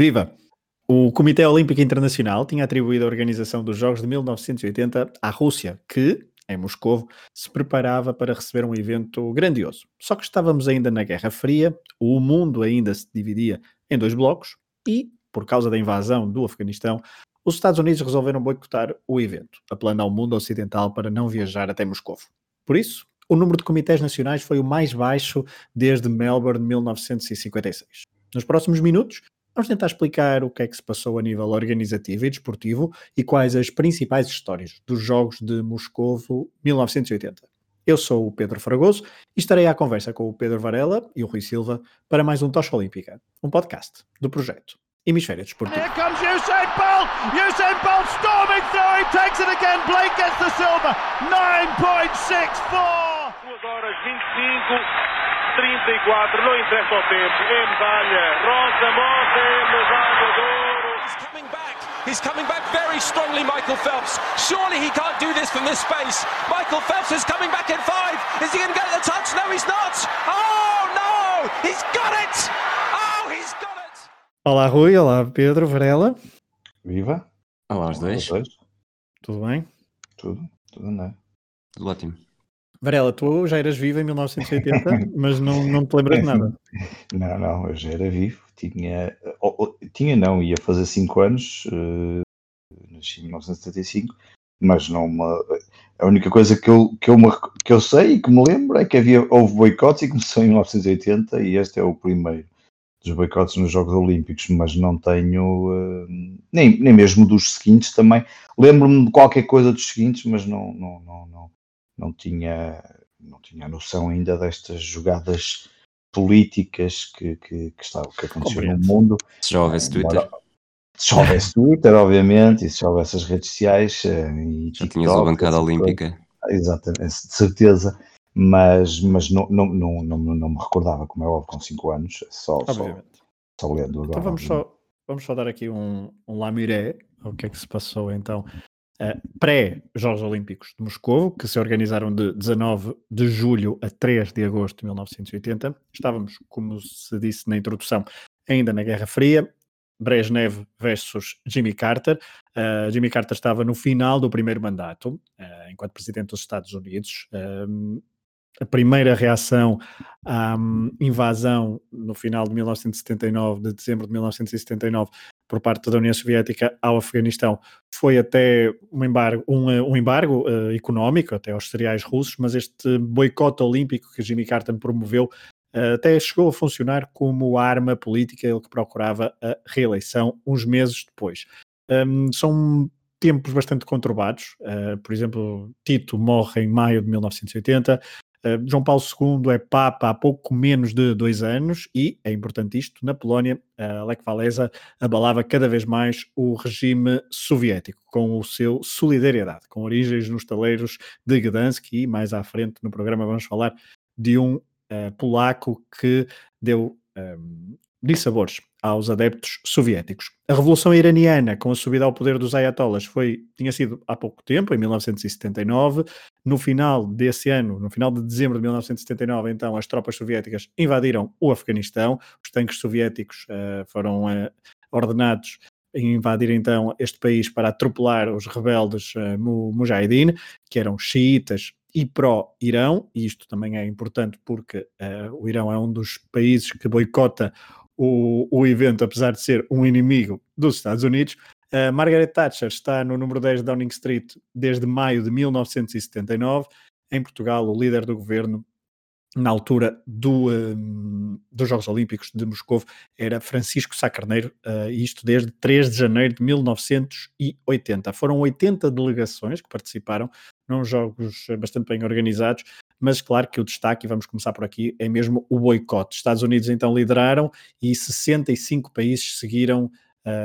Viva! O Comitê Olímpico Internacional tinha atribuído a organização dos Jogos de 1980 à Rússia, que, em Moscou, se preparava para receber um evento grandioso. Só que estávamos ainda na Guerra Fria, o mundo ainda se dividia em dois blocos e, por causa da invasão do Afeganistão, os Estados Unidos resolveram boicotar o evento, apelando ao mundo ocidental para não viajar até Moscou. Por isso, o número de comitês nacionais foi o mais baixo desde Melbourne 1956. Nos próximos minutos, Vamos tentar explicar o que é que se passou a nível organizativo e desportivo e quais as principais histórias dos Jogos de Moscovo 1980. Eu sou o Pedro Fragoso e estarei à conversa com o Pedro Varela e o Rui Silva para mais um Tocha Olímpica, um podcast do projeto Hemisfério Desportivo. Here comes Usain Bolt! Usain Bolt storming through, he takes it again, Blake gets the silver, 9.64! 2 horas 25 34, não interessa o tempo, é medalha. Rosa morre, medalha de ouro. He's coming back. He's coming back very strongly, Michael Phelps. Surely he can't do this from this space. Michael Phelps is coming back in five. Is he going to get the touch? No, he's not. Oh, no! He's got it! Oh, he's got it! Olá, Rui. Olá, Pedro Varela. Viva. Olá, os dois. Olá, dois. Tudo bem? Tudo. Tudo andando. Tudo ótimo. Varela, tu já eras vivo em 1980, mas não, não te lembras de nada. Não, não, eu já era vivo. Tinha, ou, tinha não, ia fazer 5 anos, uh, nasci em 1975, mas não uma, a única coisa que eu, que, eu me, que eu sei e que me lembro é que havia, houve boicotes e começou em 1980 e este é o primeiro dos boicotes nos Jogos Olímpicos, mas não tenho, uh, nem, nem mesmo dos seguintes também. Lembro-me de qualquer coisa dos seguintes, mas não, não, não, não não tinha, não tinha noção ainda destas jogadas políticas que, que, que, está, que aconteceu no mundo. Se já houvesse Twitter. Se já houvesse Twitter, obviamente, e se já houvesse as redes sociais. Eh, e já TikTok, tinhas a bancada olímpica. Exatamente, de certeza. Mas, mas não, não, não, não, não me recordava, como é óbvio, com 5 anos, só, só, só lendo agora. Então vamos só, vamos só dar aqui um, um lamiré ao que é que se passou então pré-Jogos Olímpicos de Moscou, que se organizaram de 19 de julho a 3 de agosto de 1980. Estávamos, como se disse na introdução, ainda na Guerra Fria. Brezhnev versus Jimmy Carter. Uh, Jimmy Carter estava no final do primeiro mandato, uh, enquanto presidente dos Estados Unidos. Uh, a primeira reação à um, invasão no final de 1979, de dezembro de 1979, por parte da União Soviética ao Afeganistão foi até um embargo, um, um embargo uh, económico, até aos cereais russos, mas este boicote olímpico que Jimmy Carter promoveu uh, até chegou a funcionar como arma política, ele que procurava a reeleição uns meses depois. Um, são tempos bastante conturbados, uh, por exemplo, Tito morre em maio de 1980, Uh, João Paulo II é Papa há pouco menos de dois anos e, é importante isto, na Polónia, uh, Lech Walesa abalava cada vez mais o regime soviético, com o seu Solidariedade, com origens nos taleiros de Gdansk e mais à frente no programa vamos falar de um uh, polaco que deu um, dissabores aos adeptos soviéticos. A Revolução Iraniana, com a subida ao poder dos ayatollahs, foi, tinha sido há pouco tempo, em 1979. No final desse ano, no final de dezembro de 1979, então, as tropas soviéticas invadiram o Afeganistão. Os tanques soviéticos uh, foram uh, ordenados invadir então este país para atropelar os rebeldes uh, Mujahideen, que eram xiitas e pró-Irão, e isto também é importante porque uh, o Irão é um dos países que boicota o, o evento, apesar de ser um inimigo dos Estados Unidos. Uh, Margaret Thatcher está no número 10 de Downing Street desde maio de 1979. Em Portugal, o líder do governo na altura do, um, dos Jogos Olímpicos de Moscou era Francisco Sá Carneiro, uh, isto desde 3 de janeiro de 1980. Foram 80 delegações que participaram, num jogos bastante bem organizados, mas claro que o destaque, e vamos começar por aqui, é mesmo o boicote. Estados Unidos então lideraram e 65 países seguiram,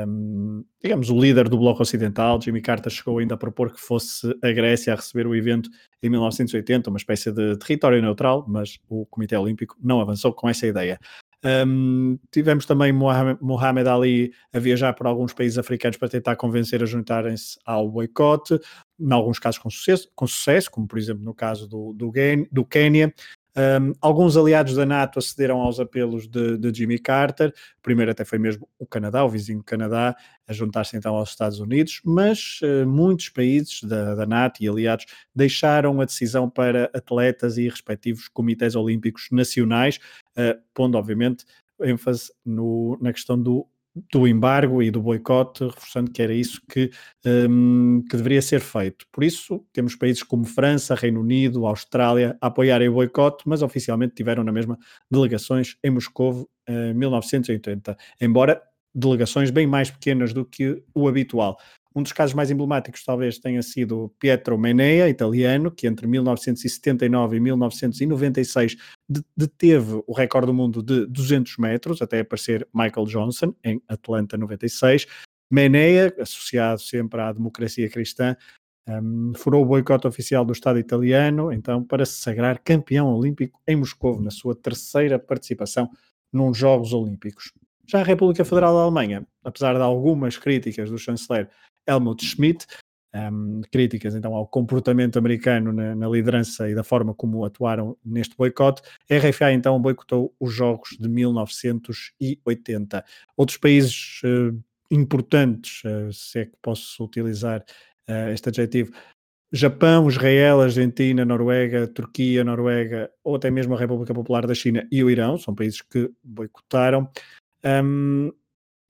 um, digamos, o líder do Bloco Ocidental. Jimmy Carter chegou ainda a propor que fosse a Grécia a receber o evento em 1980, uma espécie de território neutral, mas o Comitê Olímpico não avançou com essa ideia. Um, tivemos também Mohamed Ali a viajar por alguns países africanos para tentar convencer a juntarem-se ao boicote, em alguns casos com sucesso, com sucesso, como por exemplo no caso do, do, do Quênia. Um, alguns aliados da NATO acederam aos apelos de, de, Jimmy Carter, primeiro até foi mesmo o Canadá, o vizinho Canadá, a juntar-se então aos Estados Unidos, mas uh, muitos países da, da, NATO e aliados deixaram a decisão para atletas e respectivos comitês olímpicos nacionais, uh, pondo obviamente ênfase no, na questão do do embargo e do boicote, reforçando que era isso que, um, que deveria ser feito. Por isso, temos países como França, Reino Unido, Austrália a apoiarem o boicote, mas oficialmente tiveram na mesma delegações em Moscou em 1980, embora delegações bem mais pequenas do que o habitual. Um dos casos mais emblemáticos talvez tenha sido Pietro Menea, italiano, que entre 1979 e 1996 deteve o recorde do mundo de 200 metros, até aparecer Michael Johnson em Atlanta 96. Menea, associado sempre à democracia cristã, um, furou o boicote oficial do Estado italiano, então, para se sagrar campeão olímpico em Moscou, na sua terceira participação nos Jogos Olímpicos. Já a República Federal da Alemanha, apesar de algumas críticas do chanceler Helmut Schmidt, um, críticas então ao comportamento americano na, na, liderança e da forma como atuaram neste boicote, a RFA então boicotou os Jogos de 1980. Outros países uh, importantes, uh, se é que posso utilizar uh, este adjetivo, Japão, Israel, Argentina, Noruega, Turquia, Noruega ou até mesmo a República Popular da China e o Irão, são países que boicotaram. Um,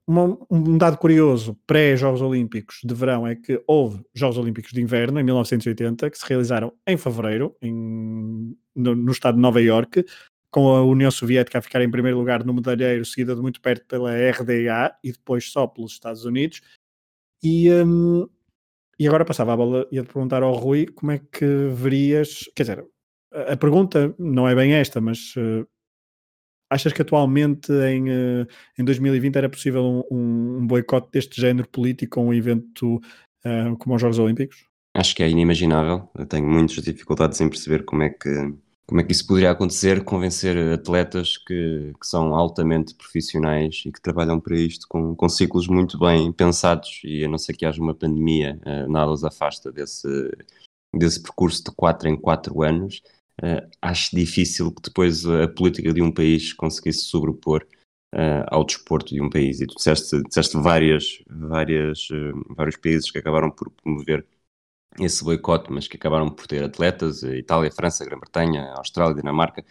uma, um dado curioso pré-Jogos Olímpicos de verão é que houve Jogos Olímpicos de Inverno em 1980 que se realizaram em fevereiro em, no, no, estado de Nova Iorque, com a União Soviética a ficar em primeiro lugar no medalheiro, seguida de muito perto pela RDA e depois só pelos Estados Unidos. E, um, e agora passava a bola e ia perguntar ao Rui como é que verias, quer dizer, a, a pergunta não é bem esta, mas uh, Achas que atualmente em, eh, em 2020 era possível um, um boicote deste género político a um evento uh, como os Jogos Olímpicos? Acho que é inimaginável. Eu tenho muitas dificuldades em perceber como é que, como é que isso poderia acontecer, convencer atletas que, que são altamente profissionais e que trabalham para isto com, com ciclos muito bem pensados e a não ser que haja uma pandemia, uh, nada os afasta desse, desse percurso de 4 em 4 anos uh, acho difícil que depois a política de um país conseguisse sobrepor uh, ao desporto de um país. E tu disseste, disseste várias, várias, uh, vários países que acabaram por promover esse boicote, mas que acabaram por ter atletas, Itália, França, Grã-Bretanha, Austrália, Dinamarca,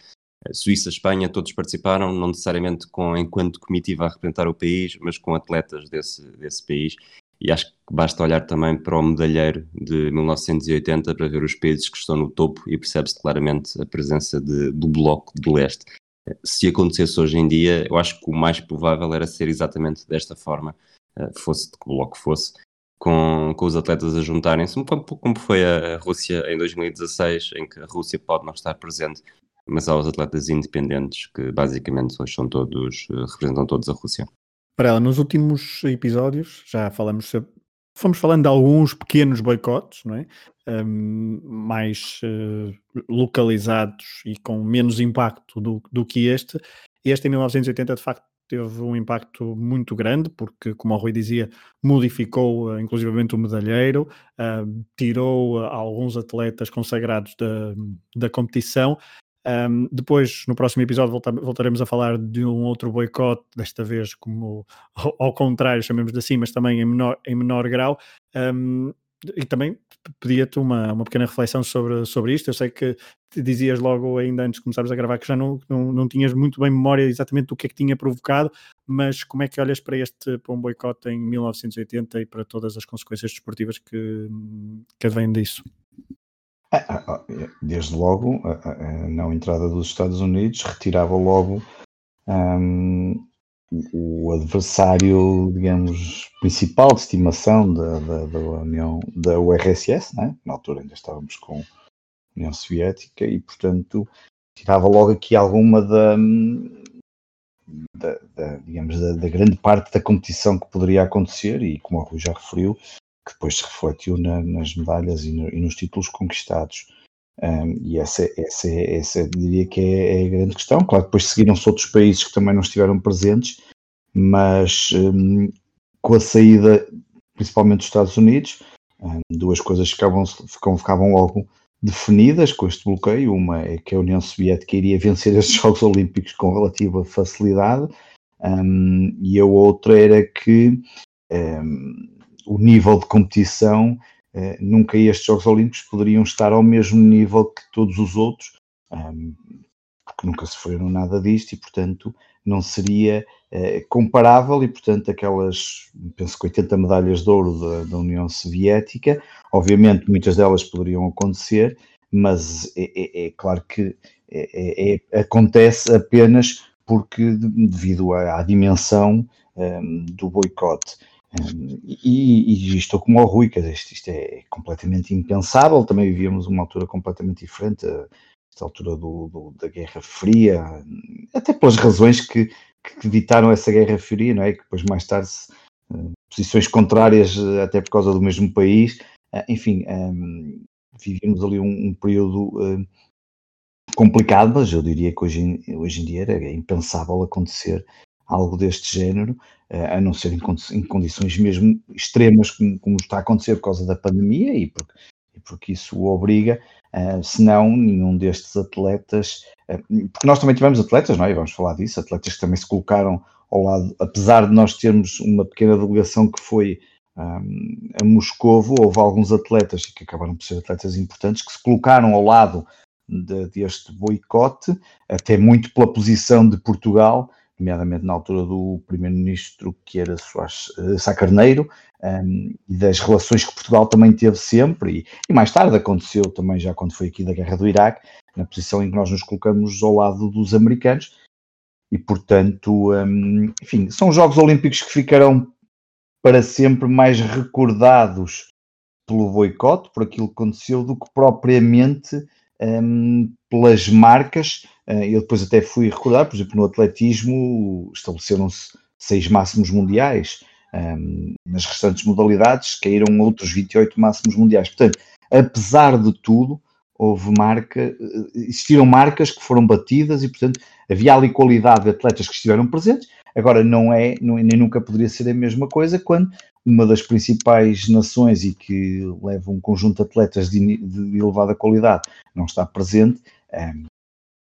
Suíça, Espanha, todos participaram, não necessariamente com enquanto comitiva a representar o país, mas com atletas desse, desse país e acho que basta olhar também para o medalheiro de 1980 para ver os países que estão no topo e percebe-se claramente a presença de, do Bloco de Leste. Se acontecesse hoje em dia, eu acho que o mais provável era ser exatamente desta forma, eh, fosse de que bloco fosse, com, com os atletas a juntarem-se, um pouco como foi a Rússia em 2016, em que a Rússia pode não estar presente, mas há os atletas independentes que basicamente hoje são todos, eh, representam todos a Rússia. Para ela, nos últimos episódios, já falamos sobre, fomos falando de alguns pequenos boicotes, não é? Um, mais uh, localizados e com menos impacto do, do que este. Este em 1980, de facto, teve um impacto muito grande, porque, como o Rui dizia, modificou uh, inclusivamente o medalheiro, uh, tirou uh, alguns atletas consagrados da, da competição um, depois, no próximo episódio, volta, voltaremos a falar de um outro boicote, desta vez como ao, contrário, chamemos de assim, mas também em menor, em menor grau. Um, e também pedia-te uma, uma pequena reflexão sobre, sobre isto. Eu sei que dizias logo, ainda antes de começarmos a gravar, que já não, não, não tinhas muito bem memória exatamente do que é que tinha provocado, mas como é que olhas para este para um boicote em 1980 e para todas as consequências desportivas que, que advêm disso? Ah, ah, ah, desde logo, a, não entrada dos Estados Unidos retirava logo um, o adversário, digamos, principal de estimação da, da, da União, da URSS, né? na altura ainda estávamos com a União Soviética, e portanto tirava logo aqui alguma da, da, da digamos, da, grande parte da competição que poderia acontecer, e como o Rui já referiu, que depois se refletiu na, nas medalhas e, no, e, nos títulos conquistados. Um, e essa, essa, essa diria que é, é, a grande questão. Claro, depois seguiram-se outros países que também não estiveram presentes, mas um, com a saída, principalmente dos Estados Unidos, um, duas coisas ficavam, ficavam, ficavam logo definidas com este bloqueio. Uma é que a União Soviética iria vencer estes Jogos Olímpicos com relativa facilidade, um, e a outra era que um, o nível de competição, uh, nunca estes Jogos Olímpicos poderiam estar ao mesmo nível que todos os outros, porque nunca sofreram nada disto e, portanto, não seria uh, comparável. E, portanto, aquelas, penso que 80 medalhas de ouro da, da União Soviética, obviamente muitas delas poderiam acontecer, mas é, é, é claro que é, é, é acontece apenas porque devido à, à dimensão um, do boicote. E, e, estou como o Rui, isto, isto é completamente impensável. Também vivíamos uma altura completamente diferente, esta altura do, do, da Guerra Fria, até pelas razões que, que evitaram essa Guerra Fria, não é? Que depois mais tarde uh, posições contrárias, uh, até por causa do mesmo país, enfim, um, vivíamos ali um, um período complicado, mas eu diria que hoje, hoje em dia era impensável acontecer algo deste género, eh, a não ser em, condições mesmo extremas, como, está a acontecer por causa da pandemia e porque, e porque isso o obriga, uh, senão nenhum destes atletas, uh, porque nós também tivemos atletas, não é? E vamos falar disso, atletas que também se colocaram ao lado, apesar de nós termos uma pequena delegação que foi a Moscovo, houve alguns atletas que acabaram por ser atletas importantes que se colocaram ao lado de, deste boicote, até muito pela posição de Portugal, nomeadamente na altura do primeiro-ministro que era Soares uh, Sá Carneiro, um, e das relações que Portugal também teve sempre, e, e, mais tarde aconteceu também já quando foi aqui da Guerra do Iraque, na posição em que nós nos colocamos ao lado dos americanos, e portanto, um, enfim, são Jogos Olímpicos que ficarão para sempre mais recordados pelo boicote, por aquilo que aconteceu, do que propriamente um, pelas marcas. Uh, eu depois até fui recordar, por exemplo, no atletismo estabeleceram-se seis máximos mundiais. Um, nas restantes modalidades caíram outros 28 máximos mundiais. Portanto, apesar de tudo, houve marca, eh, existiram marcas que foram batidas e, portanto, havia ali qualidade de atletas que estiveram presentes. Agora, não é, não, nem nunca poderia ser a mesma coisa quando uma das principais nações e que leva um conjunto de atletas de, de elevada qualidade não está presente, um,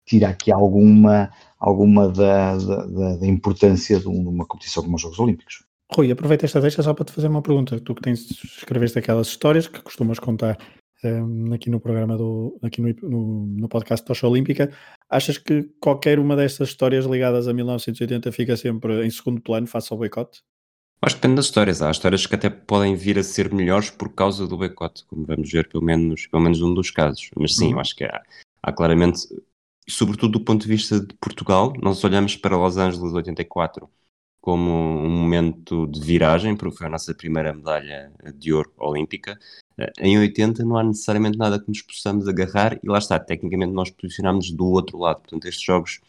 tira aqui alguma, alguma da, da, da importância de uma competição como os Jogos Olímpicos. Rui, aproveita esta deixa só para te fazer uma pergunta. Tu que tens, escreveste aquelas histórias que costumas contar um, aqui no programa do aqui no, no, no podcast Tocha Olímpica, achas que qualquer uma destas histórias ligadas a 1980 fica sempre em segundo plano face ao boicote? Acho que depende das histórias. Há histórias que até podem vir a ser melhores por causa do boicote, como vamos ver pelo menos, pelo menos um dos casos. Mas sim, uhum. eu acho que há, há, claramente, sobretudo do ponto de vista de Portugal, nós olhamos para Los Angeles 84 como um momento de viragem, porque foi a nossa primeira medalha de ouro olímpica. Eh, em 80 não há necessariamente nada que nos possamos agarrar e lá está, tecnicamente nós posicionámos do outro lado. Portanto, estes jogos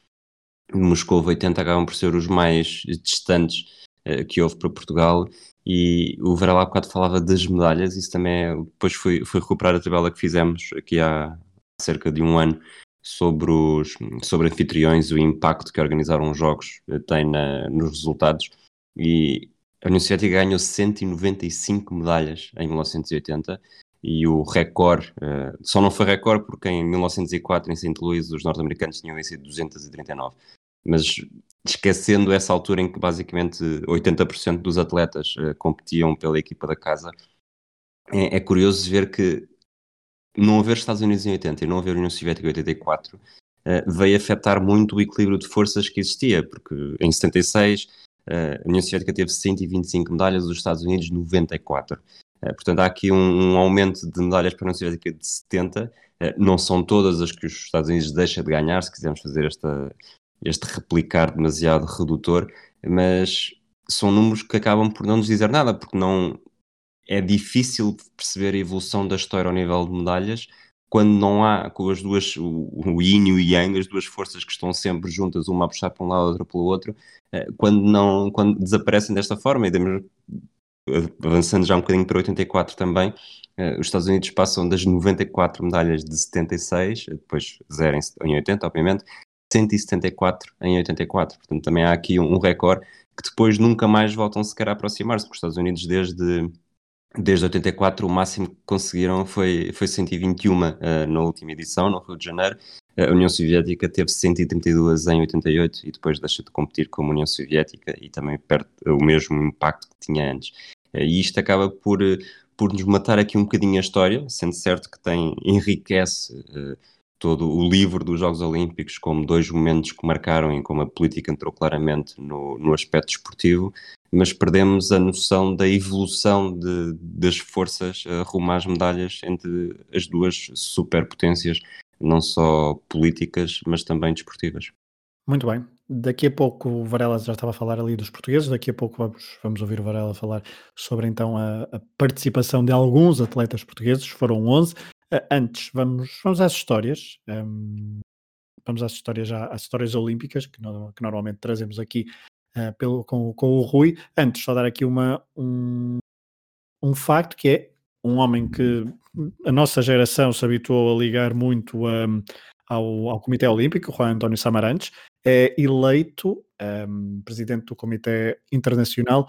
de Moscou 80 acabam por ser os mais distantes eh, que houve para Portugal e o Varela há bocado falava das medalhas, isso também é, depois fui recuperar a tabela que fizemos aqui há cerca de um ano sobre os sobre anfitriões, o impacto que organizaram os jogos eh, tem na, nos resultados e a União Soviética ganhou 195 medalhas em 1980 e o recorde, uh, só não foi recorde porque em 1904 em St. Louis os norte-americanos tinham vencido 239 mas esquecendo essa altura em que basicamente 80% dos atletas uh, competiam pela equipa da casa, é, é, curioso ver que não haver Estados Unidos em 80 e não haver União Soviética em 84 uh, eh, veio afetar muito o equilíbrio de forças que existia, porque em 76 uh, eh, a União Soviética teve 125 medalhas, os Estados Unidos 94. portanto, há aqui um, um, aumento de medalhas para a União Soviética de 70. não são todas as que os Estados Unidos deixam de ganhar, se quisermos fazer esta, este replicar demasiado redutor, mas são números que acabam por não nos dizer nada, porque não é difícil perceber a evolução da história ao nível de medalhas quando não há com as duas, o, o yin e o yang, as duas forças que estão sempre juntas, uma a puxar para um lado, a outra pelo outro, eh, quando não, quando desaparecem desta forma, e demos, avançando já um bocadinho para 84 também, eh, os Estados Unidos passam das 94 medalhas de 76, depois zero em 80, obviamente, 174 em 84. Portanto, também há aqui um recorde que depois nunca mais voltam sequer a aproximar-se, porque os Estados Unidos, desde desde 84 o máximo que conseguiram foi, foi 121 uh, na última edição, no Rio de Janeiro. A União Soviética teve 132 em 88 e depois deixa de competir com a União Soviética e também perde o mesmo impacto que tinha antes. Uh, e isto acaba por, por nos matar aqui um bocadinho a história, sendo certo que tem, enriquece uh, todo o livro dos Jogos Olímpicos como dois momentos que marcaram e como a política entrou claramente no, no aspecto esportivo, mas perdemos a noção da evolução de, das forças rumo às medalhas entre as duas superpotências, não só políticas, mas também desportivas. Muito bem. Daqui a pouco o Varela já estava a falar ali dos portugueses, daqui a pouco vamos, vamos ouvir o Varela falar sobre então a, a participação de alguns atletas portugueses, foram 11. Uh, antes, vamos, vamos às histórias. Um, vamos às histórias às histórias olímpicas que, no, que normalmente trazemos aqui uh, pelo, com, com o Rui. Antes, só dar aqui uma, um, um facto que é um homem que a nossa geração se habituou a ligar muito um, ao, ao Comitê Olímpico, Juan António Samarantes, é eleito um, presidente do Comitê Internacional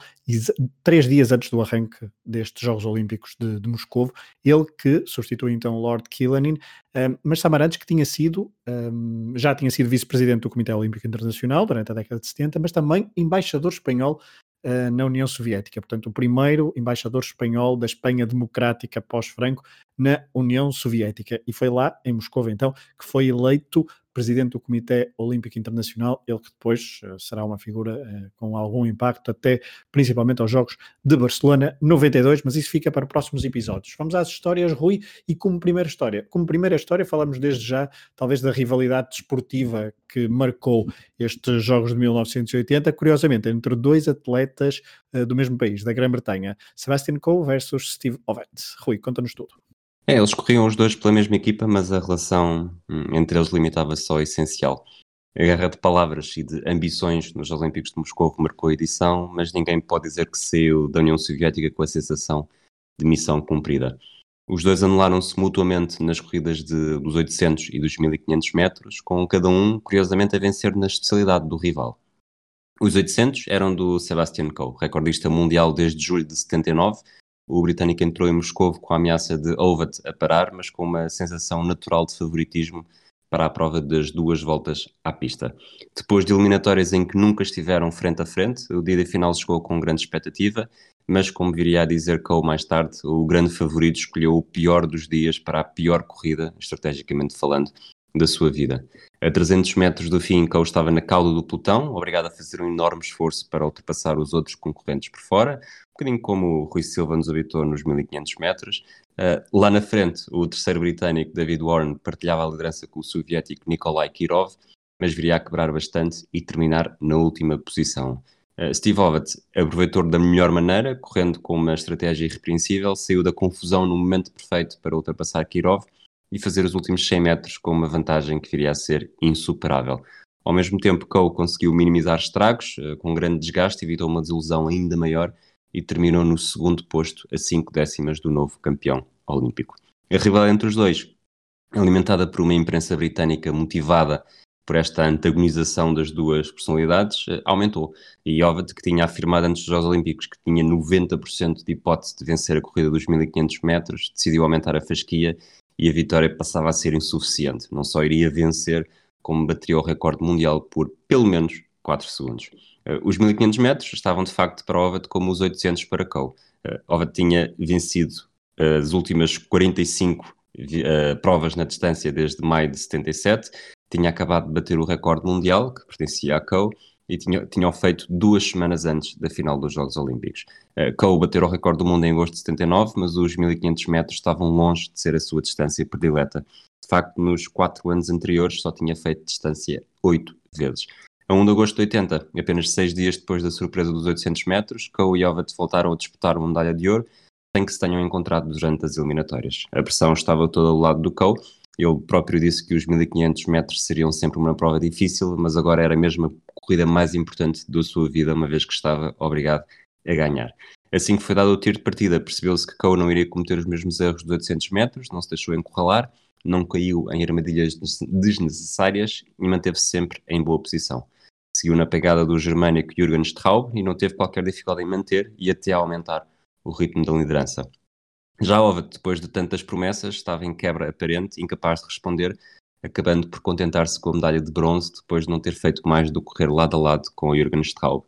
três dias antes do arranque destes Jogos Olímpicos de, de Moscou, ele que substitui então Lord Killanin, um, mas Samarantes que tinha sido, um, já tinha sido vice-presidente do Comitê Olímpico Internacional durante a década de 70, mas também embaixador espanhol uh, na União Soviética, portanto o primeiro embaixador espanhol da Espanha democrática pós-Franco na União Soviética, e foi lá, em Moscou então, que foi eleito presidente do Comitê Olímpico Internacional, ele que depois uh, será uma figura uh, com algum impacto, até principalmente aos Jogos de Barcelona 92, mas isso fica para próximos episódios. Vamos às histórias, Rui, e como primeira história. Como primeira história, falamos desde já, talvez, da rivalidade desportiva que marcou estes Jogos de 1980, curiosamente, entre dois atletas uh, do mesmo país, da Grã-Bretanha, Sebastian Coe versus Steve Ovett. Rui, conta-nos tudo. É, eles corriam os dois pela mesma equipa, mas a relação hum, entre eles limitava-se ao essencial. A guerra de palavras e de ambições nos Olímpicos de Moscou marcou a edição, mas ninguém pode dizer que saiu da União Soviética com a sensação de missão cumprida. Os dois anularam-se mutuamente nas corridas de, dos 800 e dos 1500 metros, com cada um, curiosamente, a vencer na especialidade do rival. Os 800 eram do Sebastian Coe, recordista mundial desde julho de 79, o britânico entrou em Moscou com a ameaça deOvat a parar, mas com uma sensação natural de favoritismo para a prova das duas voltas à pista. Depois de eliminatórias em que nunca estiveram frente a frente, o dia da final chegou com grande expectativa, mas como viria a dizer Cole mais tarde, o grande favorito escolheu o pior dos dias para a pior corrida, estrategicamente falando, da sua vida. A 300 metros do fim, Cole estava na cauda do pelotão, obrigado a fazer um enorme esforço para ultrapassar os outros concorrentes por fora, bocadinho como o Rui Silva nos habitou nos 1500 metros. Uh, lá na frente, o terceiro britânico, David Warren, partilhava a liderança com o soviético Nikolai Kirov, mas viria a quebrar bastante e terminar na última posição. Uh, Steve Ovett aproveitou da melhor maneira, correndo com uma estratégia irrepreensível, saiu da confusão no momento perfeito para ultrapassar Kirov e fazer os últimos 100 metros com uma vantagem que viria a ser insuperável. Ao mesmo tempo, Coe conseguiu minimizar estragos, uh, com grande desgaste, evitou uma desilusão ainda maior e terminou no segundo posto, a 5 décimas do novo campeão olímpico. A rivalidade entre os dois, alimentada por uma imprensa britânica motivada por esta antagonização das duas personalidades, eh, aumentou. E Ovid, que tinha afirmado antes dos Jogos Olímpicos que tinha 90% de hipótese de vencer a corrida dos 1500 metros, decidiu aumentar a fasquia e a vitória passava a ser insuficiente. Não só iria vencer, como bateria o recorde mundial por pelo menos 4 segundos. Uh, os 1500 metros estavam de facto para Ovid como os 800 para Coe. Uh, Ovid tinha vencido uh, as últimas 45 uh, provas na distância desde maio de 77, tinha acabado de bater o recorde mundial que pertencia a Coe e tinha, tinha feito duas semanas antes da final dos Jogos Olímpicos. Uh, Coe bateu o recorde do mundo em agosto de 79, mas os 1500 metros estavam longe de ser a sua distância predileta. De facto, nos quatro anos anteriores só tinha feito distância oito vezes. A 1 de agosto de 80, apenas seis dias depois da surpresa dos 800 metros, Coe e Ovet voltaram a disputar uma medalha de ouro, sem que se tenham encontrado durante as eliminatórias. A pressão estava toda do lado do Coe, ele próprio disse que os 1500 metros seriam sempre uma prova difícil, mas agora era mesmo a corrida mais importante da sua vida, uma vez que estava obrigado a ganhar. Assim que foi dado o tiro de partida, percebeu-se que Coe não iria cometer os mesmos erros dos 800 metros, não se deixou encurralar, não caiu em armadilhas desnecessárias e manteve-se sempre em boa posição seguiu na pegada do germânico Jürgen Straub e não teve qualquer dificuldade em manter e até aumentar o ritmo da liderança. Já Ova, depois de tantas promessas, estava em quebra aparente, incapaz de responder, acabando por contentar-se com a medalha de bronze depois de não ter feito mais do que correr lado a lado com Jürgen Straub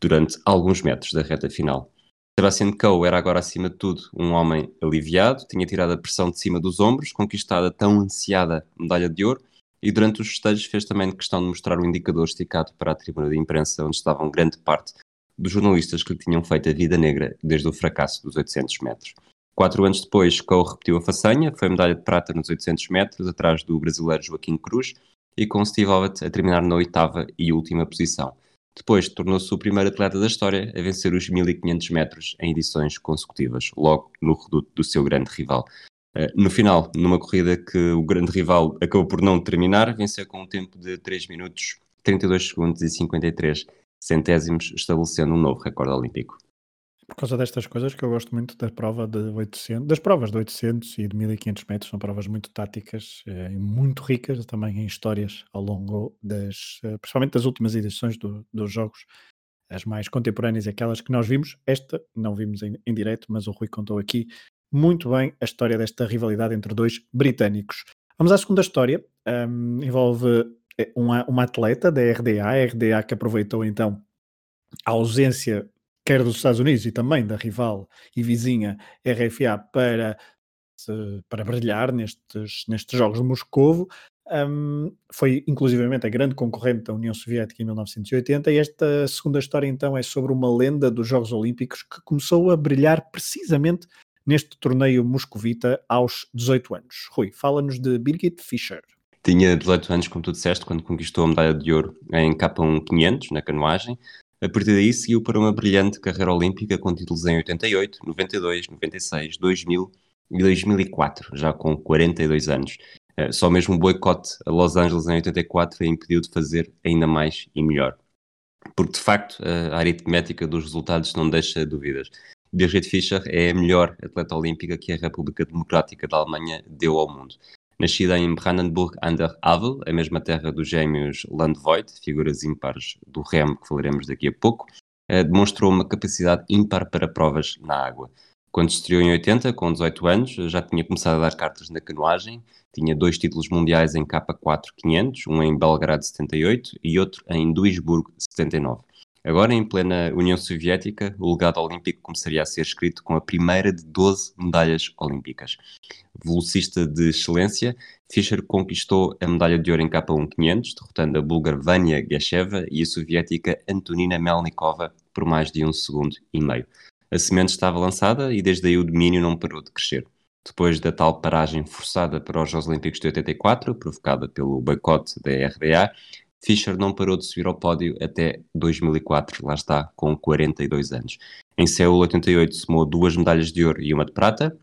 durante alguns metros da reta final. Sebastian Coe era agora, acima de tudo, um homem aliviado, tinha tirado a pressão de cima dos ombros, conquistada a tão ansiada medalha de ouro, e durante os festejos fez também questão de mostrar o indicador esticado para a tribuna de imprensa, onde estavam grande parte dos jornalistas que lhe tinham feito a vida negra desde o fracasso dos 800 metros. Quatro anos depois, Coe repetiu a façanha, foi medalha de prata nos 800 metros, atrás do brasileiro Joaquim Cruz, e com Steve Ovett a terminar na oitava e última posição. Depois tornou-se o primeiro atleta da história a vencer os 1500 metros em edições consecutivas, logo no reduto do seu grande rival. Uh, no final, numa corrida que o grande rival acabou por não terminar, venceu com um tempo de 3 minutos, 32 segundos e 53 centésimos, estabelecendo um novo recorde olímpico por causa destas coisas que eu gosto muito da prova de 800, das provas de 800 e de 1500 metros, são provas muito táticas eh, e muito ricas também em histórias ao longo das, eh, principalmente das últimas edições do, dos jogos, as mais contemporâneas, aquelas que nós vimos, esta não vimos em, em direto, mas o Rui contou aqui muito bem a história desta rivalidade entre dois britânicos. Vamos à segunda história, um, envolve eh, uma, uma atleta da RDA, a RDA que aproveitou então a ausência quer dos Estados Unidos e também da rival e vizinha RFA para, para brilhar nestes, nestes Jogos de Moscovo. Um, foi inclusivamente a grande concorrente da União Soviética em 1980 e esta segunda história então é sobre uma lenda dos Jogos Olímpicos que começou a brilhar precisamente neste torneio moscovita aos 18 anos. Rui, fala-nos de Birgit Fischer. Tinha 18 anos, como tu disseste, quando conquistou a medalha de ouro em K1 500, na canoagem, a partir daí seguiu para uma brilhante carreira olímpica com títulos em 88, 92, 96, 2000 e 2004, já com 42 anos. Eh, só mesmo o boicote a Los Angeles em 84 a impediu de fazer ainda mais e melhor. Porque, de facto, a aritmética dos resultados não deixa dúvidas. Birgit Fischer é a melhor atleta olímpica que a República Democrática da Alemanha deu ao mundo. Nascida em Brandenburg an der Havel, a mesma terra dos gêmeos Landvoigt, figuras ímpares do remo que falaremos daqui a pouco, eh, demonstrou uma capacidade ímpar para provas na água. Quando estreou em 80, com 18 anos, já tinha começado a dar cartas na canoagem, tinha dois títulos mundiais em K4 500, um em Belgrado 78 e outro em Duisburg 79. Agora, em plena União Soviética, o legado olímpico começaria a ser escrito com a primeira de 12 medalhas olímpicas. Velocista de excelência, Fischer conquistou a medalha de ouro em K1 500, derrotando a búlgara Vania Gasheva e a soviética Antonina Melnikova por mais de um segundo e meio. A semente estava lançada e desde aí o domínio não parou de crescer. Depois da tal paragem forçada para os Jogos Olímpicos de 84, provocada pelo boicote da RDA, Fischer não parou de subir ao pódio até 2004, lá está, com 42 anos. Em Seul 88 somou duas medalhas de ouro e uma de prata.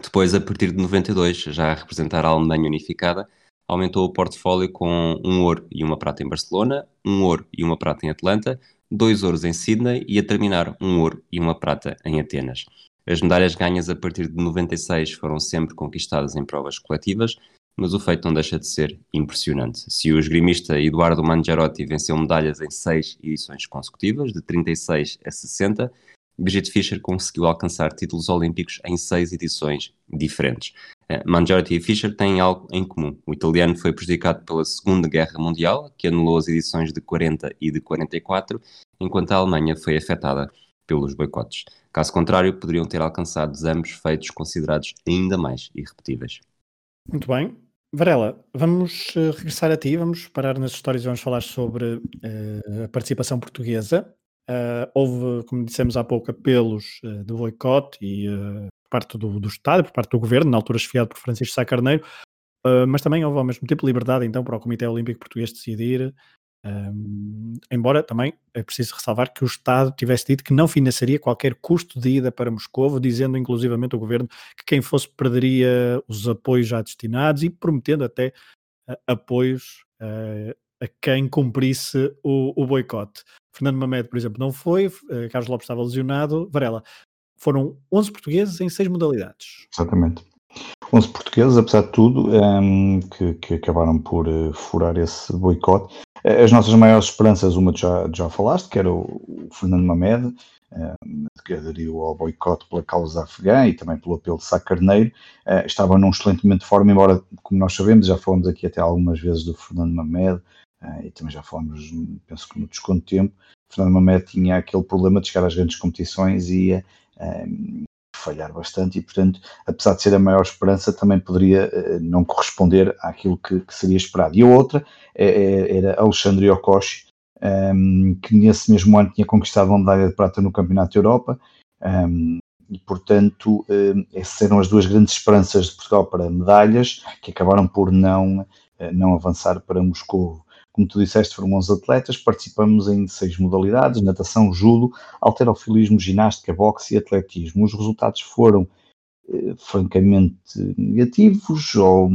Depois, a partir de 92, já a representar a Alemanha unificada, aumentou o portfólio com um ouro e uma prata em Barcelona, um ouro e uma prata em Atlanta, dois ouros em Sydney e a terminar um ouro e uma prata em Atenas. As medalhas ganhas a partir de 96 foram sempre conquistadas em provas coletivas, mas o feito não deixa de ser impressionante. Se o esgrimista Eduardo Mangiarotti venceu medalhas em seis edições consecutivas, de 36 a 60, Brigitte Fischer conseguiu alcançar títulos olímpicos em seis edições diferentes. Eh, Mangiarotti e Fischer têm algo em comum. O italiano foi prejudicado pela Segunda Guerra Mundial, que anulou as edições de 40 e de 44, enquanto a Alemanha foi afetada pelos boicotes. Caso contrário, poderiam ter alcançado ambos feitos considerados ainda mais irrepetíveis. Muito bem, Varela, vamos uh, regressar a ti, vamos parar nas histórias e vamos falar sobre uh, a participação portuguesa. Uh, houve, como dissemos há pouco, apelos de boicote e por parte do, do Estado, por parte do Governo, na altura chefiado por Francisco Sá Carneiro, mas também houve ao mesmo tempo liberdade então para o Comitê Olímpico Português decidir um, embora também é preciso ressalvar que o Estado tivesse dito que não financiaria qualquer custo de ida para Moscou, dizendo inclusivamente o governo que quem fosse perderia os apoios já destinados e prometendo até uh, apoios uh, a quem cumprisse o, o boicote. Fernando Mamed, por exemplo, não foi, uh, Carlos Lopes estava lesionado. Varela, foram 11 portugueses em seis modalidades. Exatamente. 11 portugueses, apesar de tudo, um, que, que, acabaram por furar esse boicote. As nossas maiores esperanças, uma já, já falaste, que era o, Fernando Mamed, que aderiu ao boicote pela causa afegã e também pelo apelo de Sá Carneiro, estava num excelente momento de forma, embora, como nós sabemos, já falamos aqui até algumas vezes do Fernando Mamed, e também já falamos, penso que no desconto de tempo, Fernando Mamed tinha aquele problema de chegar às grandes competições e falhar bastante e, portanto, apesar de ser a maior esperança, também poderia uh, não corresponder àquilo que, que, seria esperado. E a outra é, é, era Alexandre Okoshi, um, ehm, que nesse mesmo ano tinha conquistado uma medalha de prata no Campeonato da Europa, um, ehm, e, portanto, um, eh, essas eram as duas grandes esperanças de Portugal para medalhas, que acabaram por não, uh, não avançar para Moscou. Como tu disseste, foram 11 atletas, participamos em seis modalidades: natação, judo, alterofilismo, ginástica, boxe e atletismo. Os resultados foram eh, francamente negativos, ou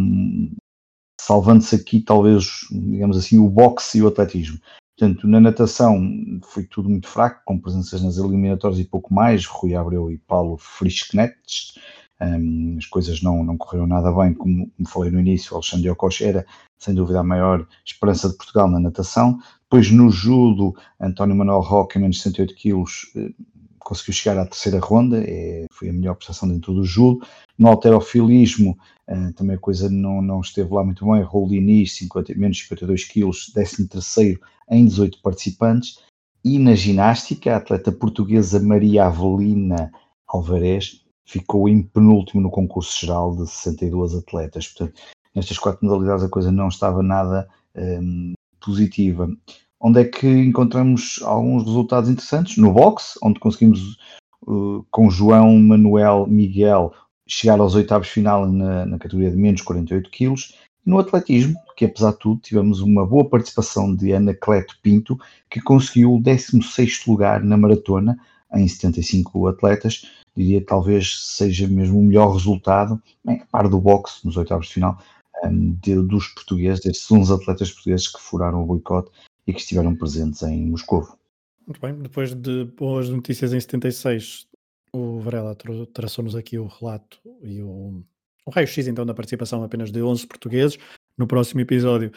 salvando-se aqui talvez, digamos assim, o boxe e o atletismo. Portanto, na natação foi tudo muito fraco, com presenças nas eliminatórias e pouco mais, Rui Abreu e Paulo Frischknecht. Um, as coisas não, não correram nada bem, como, como falei no início, Alexandre Ocoche era sem dúvida a maior esperança de Portugal na natação. Depois no judo, António Manuel Roque, em menos de 108 quilos, eh, conseguiu chegar à terceira ronda, é, foi a melhor prestação dentro do judo. No alterofilismo, uh, também a coisa não, não esteve lá muito bem, Roldini, 50, menos 52 quilos, 13 terceiro em 18 participantes. E na ginástica, a atleta portuguesa Maria Avelina Alvarez ficou em penúltimo no concurso geral de 62 atletas. Portanto, nestas quatro modalidades a coisa não estava nada um, positiva. Onde é que encontramos alguns resultados interessantes? No boxe, onde conseguimos uh, com João Manuel Miguel chegar aos oitavos final na, na categoria de menos 48 quilos. No atletismo, que apesar de tudo tivemos uma boa participação de Ana Cleto Pinto, que conseguiu o 16º lugar na maratona em 75 atletas, diria que talvez seja mesmo o melhor resultado, bem, a par do boxe nos oitavos de final, um, de, dos portugueses, destes 11 atletas portugueses que furaram o boicote e que estiveram presentes em Moscou. Muito bem, depois de boas notícias em 76, o Varela traçou-nos aqui o relato e o, o raio-x então da participação apenas de 11 portugueses. No próximo episódio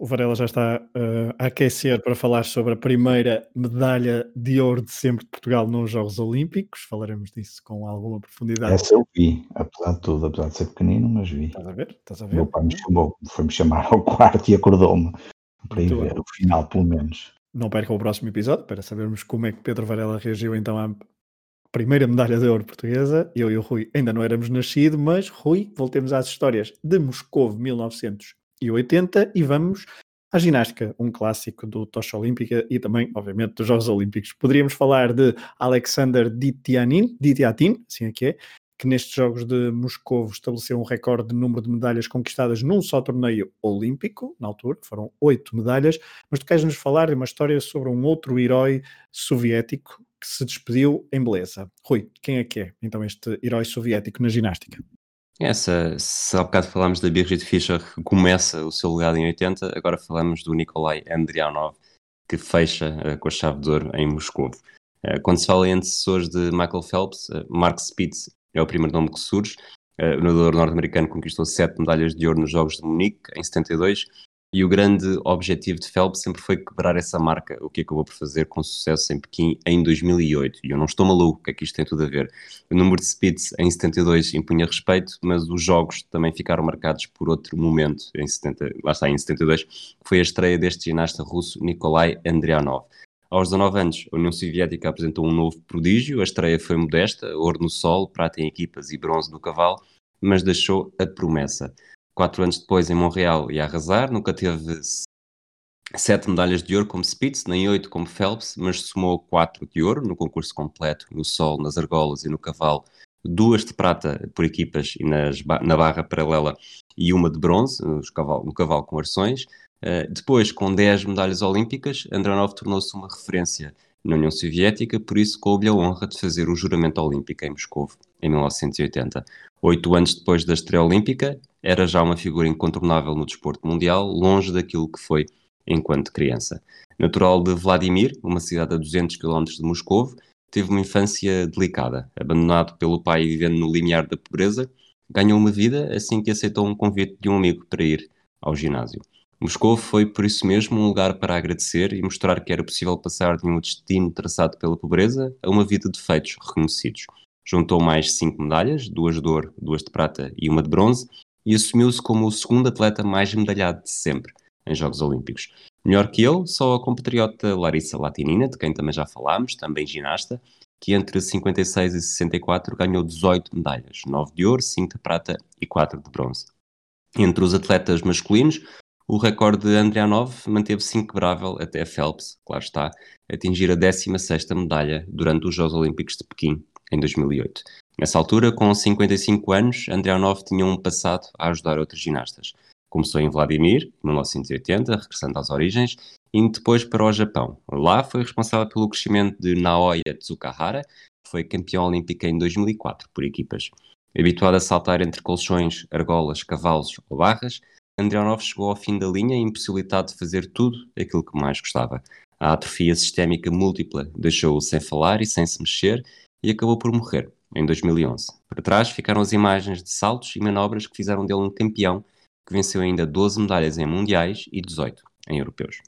o Varela já está uh, a aquecer para falar sobre a primeira medalha de ouro de sempre de Portugal nos Jogos Olímpicos. Falaremos disso com alguma profundidade. Essa eu vi, apesar de tudo, apesar de ser pequenino, mas vi. Estás a ver? Estás a ver? Meu pai me chamou, foi-me chamar ao quarto e acordou-me para ir ver o final, pelo menos. Não perca o próximo episódio para sabermos como é que Pedro Varela reagiu então à primeira medalha de ouro portuguesa. Eu e o Rui ainda não éramos nascidos, mas Rui, voltemos às histórias de Moscou 1900 e 80 e vamos à ginástica, um clássico do Tocha Olímpica e também, obviamente, dos Jogos Olímpicos. Poderíamos falar de Alexander Ditianin, Ditiatin, assim é que é, que nestes Jogos de Moscou estabeleceu um recorde de número de medalhas conquistadas num só torneio olímpico, na altura, foram oito medalhas, mas tu queres nos falar de uma história sobre um outro herói soviético que se despediu em beleza. Rui, quem é que é então este herói soviético na ginástica? Essa, se há bocado falámos da Birgit Fischer, que começa o seu legado em 80, agora falamos do Nikolai Andrianov, que fecha uh, com a chave de ouro em Moscou. Uh, quando se fala em antecessores de Michael Phelps, uh, Mark Spitz é o primeiro nome que surge. o nadador norte-americano conquistou sete medalhas de ouro nos Jogos de Munique, em 72, e o grande objetivo de Phelps sempre foi quebrar essa marca, o que acabou por fazer com sucesso em Pequim em 2008. E eu não estou maluco, que é que isto tem tudo a ver. O número de speeds em 72 impunha respeito, mas os jogos também ficaram marcados por outro momento, em 70, lá está, em 72, que foi a estreia deste ginasta russo Nikolai Andrianov. Aos 19 anos, a União Soviética apresentou um novo prodígio, a estreia foi modesta, ouro no sol, prata em equipas e bronze no cavalo, mas deixou a promessa quatro anos depois em Montreal e arrasar, nunca teve sete medalhas de ouro como Spitz, nem oito como Phelps, mas somou quatro de ouro no concurso completo, no sol, nas argolas e no cavalo, duas de prata por equipas e nas, na barra paralela e uma de bronze cavalo, no cavalo com arções. Uh, depois, com 10 medalhas olímpicas, Andronov tornou-se uma referência na União Soviética, por isso coube a honra de fazer o juramento olímpico em Moscou, em 1980. Oito anos depois da estreia olímpica, era já uma figura incontornável no desporto mundial, longe daquilo que foi enquanto criança. Natural de Vladimir, uma cidade a 200 km de Moscou, teve uma infância delicada. Abandonado pelo pai e vivendo no limiar da pobreza, ganhou uma vida assim que aceitou um convite de um amigo para ir ao ginásio. Moscou foi, por isso mesmo, um lugar para agradecer e mostrar que era possível passar de um destino traçado pela pobreza a uma vida de feitos reconhecidos. Juntou mais cinco medalhas, duas de ouro, duas de prata e uma de bronze, e assumiu-se como o segundo atleta mais medalhado de sempre em Jogos Olímpicos. Melhor que ele, só a compatriota Larissa Latinina, de quem também já falámos, também ginasta, que entre 56 e 64 ganhou 18 medalhas, 9 de ouro, 5 de prata e 4 de bronze. Entre os atletas masculinos, o recorde de Andrianov manteve-se inquebrável até Phelps, claro está, atingir a 16ª medalha durante os Jogos Olímpicos de Pequim, em 2008. Nessa altura, com 55 anos, Andrianov tinha um passado a ajudar outros ginastas. Começou em Vladimir, em 1980, regressando às origens, e depois para o Japão. Lá foi responsável pelo crescimento de Naoya Tsukahara, que foi campeão olímpica em 2004 por equipas. Habituado a saltar entre colchões, argolas, cavalos ou barras, Andrianov chegou ao fim da linha impossibilitado de fazer tudo aquilo que mais gostava. A atrofia sistémica múltipla deixou-o sem falar e sem se mexer e acabou por morrer em 2011. Para trás ficaram as imagens de saltos e manobras que fizeram dele um campeão que venceu ainda 12 medalhas em mundiais e 18 em europeus.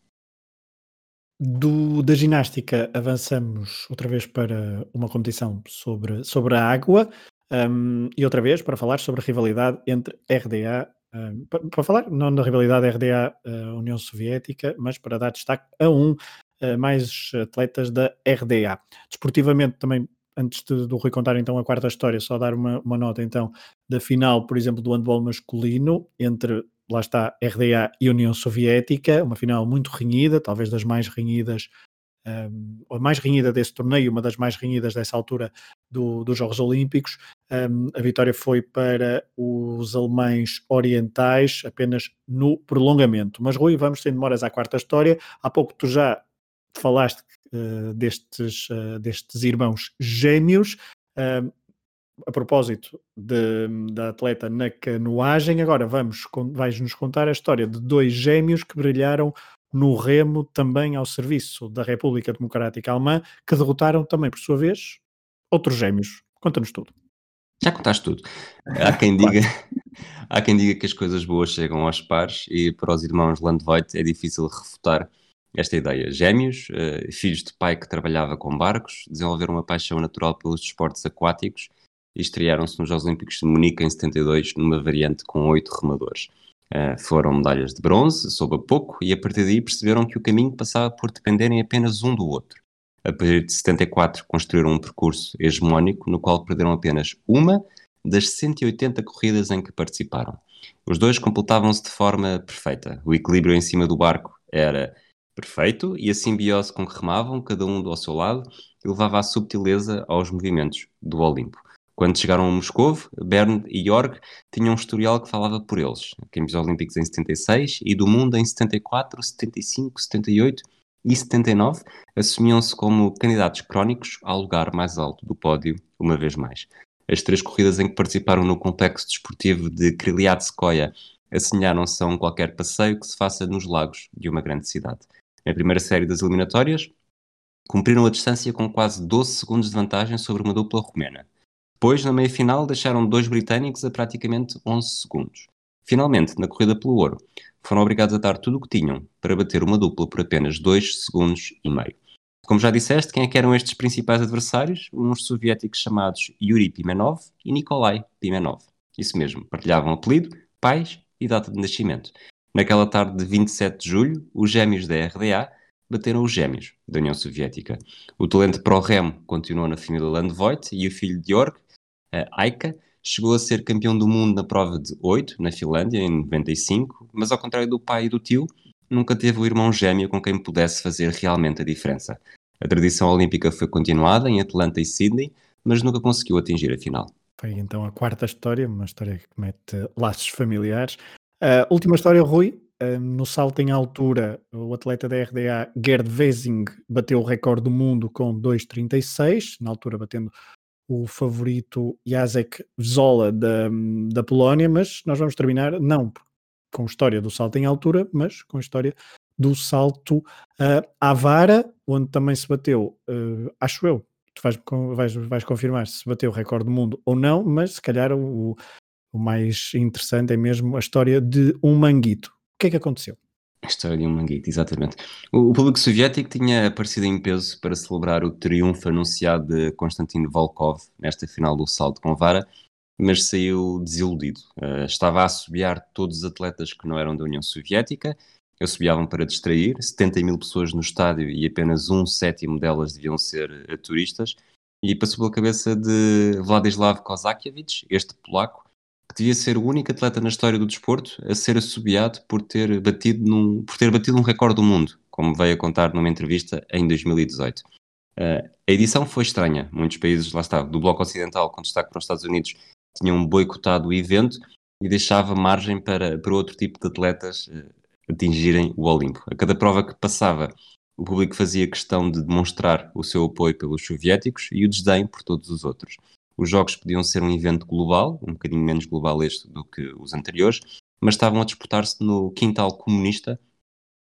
Do, da ginástica avançamos outra vez para uma competição sobre, sobre a água um, e outra vez para falar sobre a rivalidade entre RDA, um, para, para, falar não da rivalidade RDA-União uh, Soviética, mas para dar destaque a um uh, mais atletas da RDA. Desportivamente também antes de, do Rui contar então a quarta história, só dar uma, uma nota então da final, por exemplo, do handball masculino entre, lá está, RDA e União Soviética, uma final muito renhida, talvez das mais renhidas, um, a mais renhida desse torneio, uma das mais renhidas dessa altura do, dos Jogos Olímpicos. Um, a vitória foi para os alemães orientais apenas no prolongamento. Mas Rui, vamos sem demoras à quarta história. Há pouco tu já falaste destes, uh, destes irmãos gêmeos. A propósito de, da atleta na canoagem, agora vamos, vais-nos contar a história de dois gêmeos que brilharam no remo também ao serviço da República Democrática Alemã, que derrotaram também, por sua vez, outros gêmeos. Conta-nos tudo. Já contaste tudo. Há quem diga, há quem diga que as coisas boas chegam aos pares e para os irmãos Landvoigt é difícil refutar esta ideia. Gêmeos, uh, filhos de pai que trabalhava com barcos, desenvolveram uma paixão natural pelos desportos aquáticos e estrearam-se nos Jogos Olímpicos de Munique em 72 numa variante com oito remadores. Uh, foram medalhas de bronze, soube a pouco, e a partir daí perceberam que o caminho passava por dependerem apenas um do outro. A partir de 74 construíram um percurso hegemónico no qual perderam apenas uma das 180 corridas em que participaram. Os dois completavam-se de forma perfeita. O equilíbrio em cima do barco era perfeito e a simbiose com que remavam, cada um ao seu lado, levava a subtileza aos movimentos do Olimpo. Quando chegaram a Moscou, Bern e Jorg tinham um historial que falava por eles. Campeões Olímpicos em 76 e do mundo em 74, 75, 78 e 79 assumiam-se como candidatos crónicos ao lugar mais alto do pódio, uma vez mais. As três corridas em que participaram no complexo desportivo de Kryliatskoye assemelharam-se a um qualquer passeio que se faça nos lagos de uma grande cidade na primeira série das eliminatórias, cumpriram a distância com quase 12 segundos de vantagem sobre uma dupla romena. Depois, na meia-final, deixaram dois britânicos a praticamente 11 segundos. Finalmente, na corrida pelo ouro, foram obrigados a dar tudo o que tinham para bater uma dupla por apenas 2 segundos e meio. Como já disseste, quem é que eram estes principais adversários? Uns soviéticos chamados Yuri Pimenov e Nikolai Pimenov. Isso mesmo, partilhavam apelido, pais e data de nascimento. Naquela tarde de 27 de julho, os gêmeos da RDA bateram os gêmeos da União Soviética. O talento para o remo continuou na família Landvoigt e o filho de Jorg, Aika, chegou a ser campeão do mundo na prova de 8, na Finlândia, em 95, mas ao contrário do pai e do tio, nunca teve o irmão gêmeo com quem pudesse fazer realmente a diferença. A tradição olímpica foi continuada em Atlanta e Sydney, mas nunca conseguiu atingir a final. Foi então a quarta história, uma história que mete laços familiares. Uh, última história, Rui. Uh, no salto em altura, o atleta da RDA, Gerd Wesing, bateu o recorde do mundo com 2,36, na altura batendo o favorito Jacek Wzola da, da Polónia, mas nós vamos terminar, não com a história do salto em altura, mas com a história do salto uh, à vara, onde também se bateu, uh, acho eu, tu vais, vais, vais confirmar se bateu o recorde do mundo ou não, mas se calhar o, o mais interessante é mesmo a história de um manguito. O que é que aconteceu? A história de um manguito, exatamente. O, o, público soviético tinha aparecido em peso para celebrar o triunfo anunciado de Konstantin Volkov nesta final do salto com vara, mas saiu desiludido. Uh, estava a assobiar todos os atletas que não eram da União Soviética, assobiavam para distrair, 70 mil pessoas no estádio e apenas um sétimo delas deviam ser uh, turistas, e passou pela cabeça de Vladislav Kozakiewicz, este polaco, devia ser o único atleta na história do desporto a ser assobiado por ter batido, num, por ter batido um recorde do mundo, como veio a contar numa entrevista em 2018. Uh, a edição foi estranha. Muitos países, lá está, do Bloco Ocidental, com destaque para os Estados Unidos, tinham boicotado o evento e deixava margem para, para outro tipo de atletas uh, atingirem o Olimpo. A cada prova que passava, o público fazia questão de demonstrar o seu apoio pelos soviéticos e o desdém por todos os outros. Os jogos podiam ser um evento global, um bocadinho menos global este do que os anteriores, mas estavam a disputar-se no quintal comunista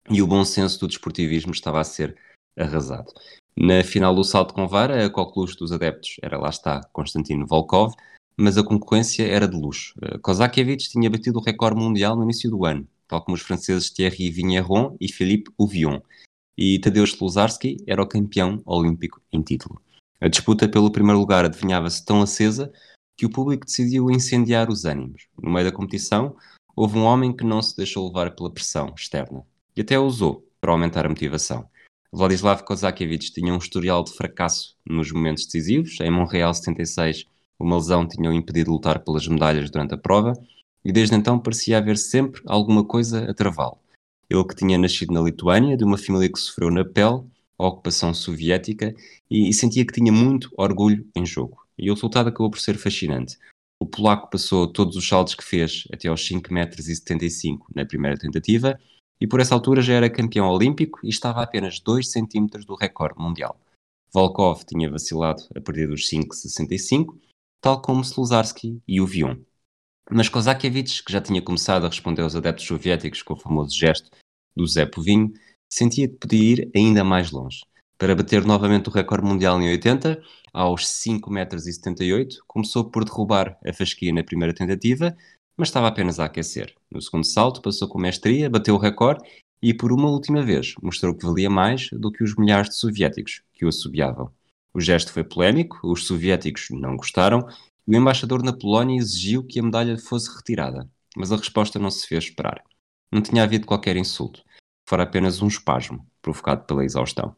e o bom senso do desportivismo estava a ser arrasado. Na final do salto com vara, a coqueluche dos adeptos era lá está Konstantino Volkov, mas a concorrência era de luxo. Eh, Kozakiewicz tinha batido o recorde mundial no início do ano, tal como os franceses Thierry Vigneron e Philippe Ouvion, e Tadeusz Luzarski era o campeão olímpico em título. A disputa pelo primeiro lugar adivinhava-se tão acesa que o público decidiu incendiar os ânimos. No meio da competição, houve um homem que não se deixou levar pela pressão externa e até usou para aumentar a motivação. Vladislav Kozakiewicz tinha um historial de fracasso nos momentos decisivos. Em Montreal 76, uma lesão tinha o impedido de lutar pelas medalhas durante a prova e desde então parecia haver sempre alguma coisa a travá-lo. Ele que tinha nascido na Lituânia, de uma família que sofreu na pele a ocupação soviética e, e sentia que tinha muito orgulho em jogo. E o resultado acabou por ser fascinante. O polaco passou todos os saltos que fez até aos 5,75 metros na primeira tentativa e por essa altura já era campeão olímpico e estava a apenas 2 centímetros do recorde mundial. Volkov tinha vacilado a partir dos 5,65, tal como Sluzarski e o Vion. Mas Kozakiewicz, que já tinha começado a responder aos adeptos soviéticos com o famoso gesto do Zé Povinho, sentia que podia ir ainda mais longe. Para bater novamente o recorde mundial em 80, aos 5,78 metros, começou por derrubar a fasquia na primeira tentativa, mas estava apenas a aquecer. No segundo salto, passou com mestria, bateu o recorde e, por uma última vez, mostrou que valia mais do que os milhares de soviéticos que o assobiavam. O gesto foi polémico, os soviéticos não gostaram e o embaixador na Polónia exigiu que a medalha fosse retirada, mas a resposta não se fez esperar. Não tinha havido qualquer insulto fora apenas um espasmo provocado pela exaustão.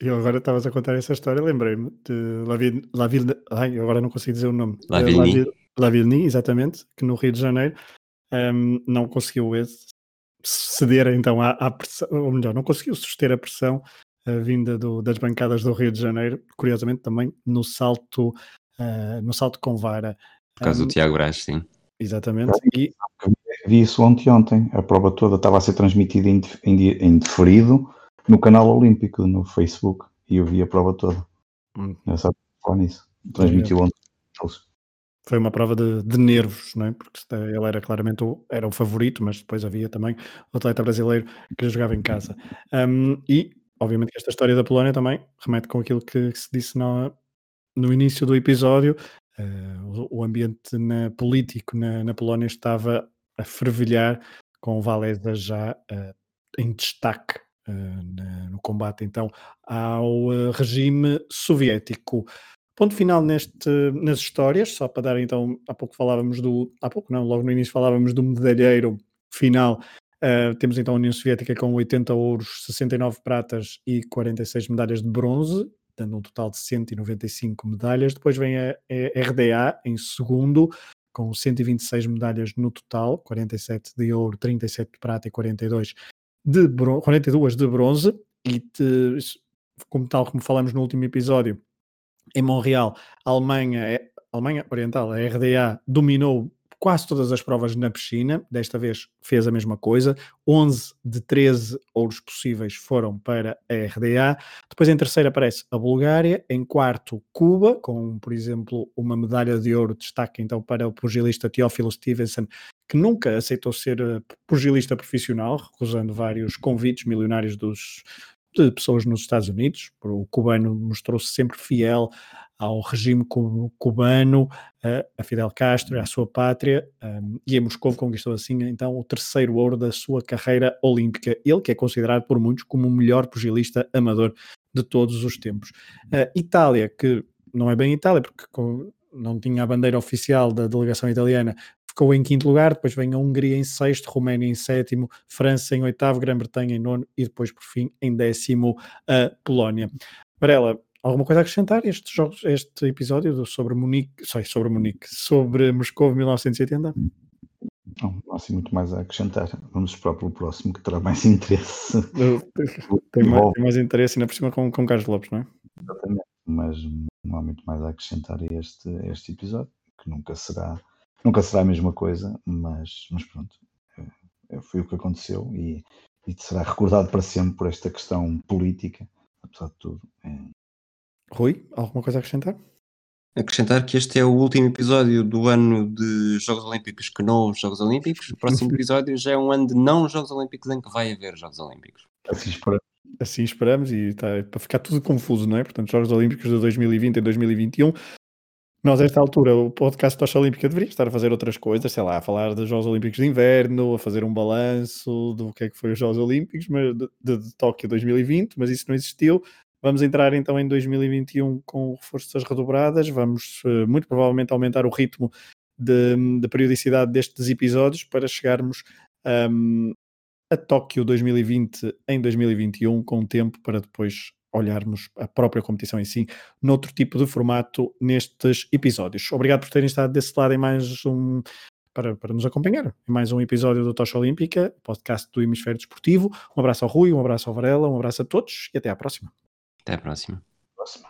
Eu agora estavas a contar essa história, lembrei-me de Lavin, Lavin, ai, agora não consigo dizer o nome. Lavilny. Lavilny, exatamente, que no Rio de Janeiro um, não conseguiu ceder então à, à, pressão, ou melhor, não conseguiu suster a pressão uh, vinda do, das bancadas do Rio de Janeiro, curiosamente também no salto, uh, no salto com vara. Por causa um, do Tiago Braz, sim. Exatamente. E, Vi isso ontem, ontem. A prova toda estava a ser transmitida em, em, deferido no canal Olímpico, no Facebook. E eu vi a prova toda. Hum. Eu falar nisso. Transmitiu ontem. Foi uma prova de, de, nervos, não é? Porque ele era claramente o, era o favorito, mas depois havia também o atleta brasileiro que jogava em casa. Um, e, obviamente, esta história da Polónia também remete com aquilo que, que se disse no, no início do episódio. Uh, o, ambiente na, político na, na Polónia estava a fervilhar, com o Valesa já uh, em destaque uh, na, no combate então ao regime soviético. Ponto final neste, nas histórias, só para dar então, há pouco falávamos do, há pouco não, logo no início falávamos do medalheiro final, temos então a União Soviética com 80 ouros, 69 pratas e 46 medalhas de bronze, dando um total de 195 medalhas. Depois vem a, RDA em segundo, com 126 medalhas no total, 47 de ouro, 37 de prata e 42 de bronze, 42 de bronze, e de, como tal como falamos no último episódio, em Montreal, a Alemanha, é, a Alemanha Oriental, a RDA, dominou quase todas as provas na piscina, desta vez fez a mesma coisa. 11 de 13 ouros possíveis foram para a RDA. Depois em terceiro aparece a Bulgária, em quarto Cuba, com, por exemplo, uma medalha de ouro destaque então para o pugilista Teófilo Stevenson, que nunca aceitou ser eh, pugilista profissional, recusando vários convites milionários dos, de pessoas nos Estados Unidos. O cubano mostrou-se sempre fiel ao regime cubano, a Fidel Castro, à sua pátria, um, e em Moscou conquistou assim então o terceiro ouro da sua carreira olímpica. Ele que é considerado por muitos como o melhor pugilista amador de todos os tempos. A Itália, que não é bem Itália, porque não tinha a bandeira oficial da delegação italiana, ficou em quinto lugar, depois vem a Hungria em sexto, Roménia em sétimo, França em oitavo, Grã-Bretanha em nono e depois, por fim, em décimo, a Polónia. Varela, alguma coisa a acrescentar este, jogo, este episódio sobre Munique, sorry, sobre Munique, sobre Moscou 1980? Não, não há assim muito mais a acrescentar. Vamos esperar pelo próximo que terá mais interesse. tem, mais, tem mais interesse ainda por cima com, com Carlos Lopes, não é? Exatamente, mas não há muito mais a acrescentar a este, a este episódio, que nunca será Nunca será a mesma coisa, mas, mas pronto, é, foi o que aconteceu e, e será recordado para sempre por esta questão política, apesar de tudo. É... Rui, alguma coisa a acrescentar? Acrescentar que este é o último episódio do ano de Jogos Olímpicos que não houve Jogos Olímpicos. O próximo episódio já é um ano de não Jogos Olímpicos em que vai haver Jogos Olímpicos. Assim esperamos. Assim esperamos e está para ficar tudo confuso, não é? Portanto, Jogos Olímpicos de 2020 e 2021 nós, a esta altura, o podcast Tocha Olímpica deveria estar a fazer outras coisas, sei lá, a falar dos Jogos Olímpicos de Inverno, a fazer um balanço do que é que foi os Jogos Olímpicos mas, de, de, Tóquio 2020, mas isso não existiu. Vamos entrar então em 2021 com reforças redobradas, vamos uh, muito provavelmente aumentar o ritmo de, de periodicidade destes episódios para chegarmos um, a Tóquio 2020 em 2021 com tempo para depois olharmos a própria competição em si, noutro tipo de formato nestes episódios. Obrigado por terem estado desse lado em mais um. Para, para nos acompanhar em mais um episódio do Tocha Olímpica, podcast do Hemisfério Desportivo. Um abraço ao Rui, um abraço ao Varela, um abraço a todos e até à próxima. Até à próxima.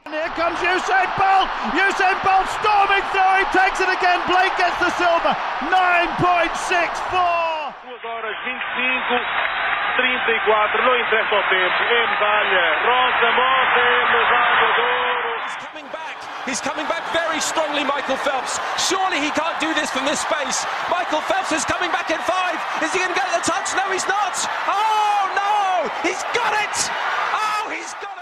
Here comes Usain Bolt! Usain Bolt storming through, he takes it again, Blake gets the silver, 9.64! 2 horas 25 34, não interessa o tempo, é medalha de. He's coming back, he's coming back very strongly, Michael Phelps. Surely he can't do this from this space. Michael Phelps is coming back in five. Is he going to get the touch? No, he's not. Oh no, He's got it. Oh, he's got it!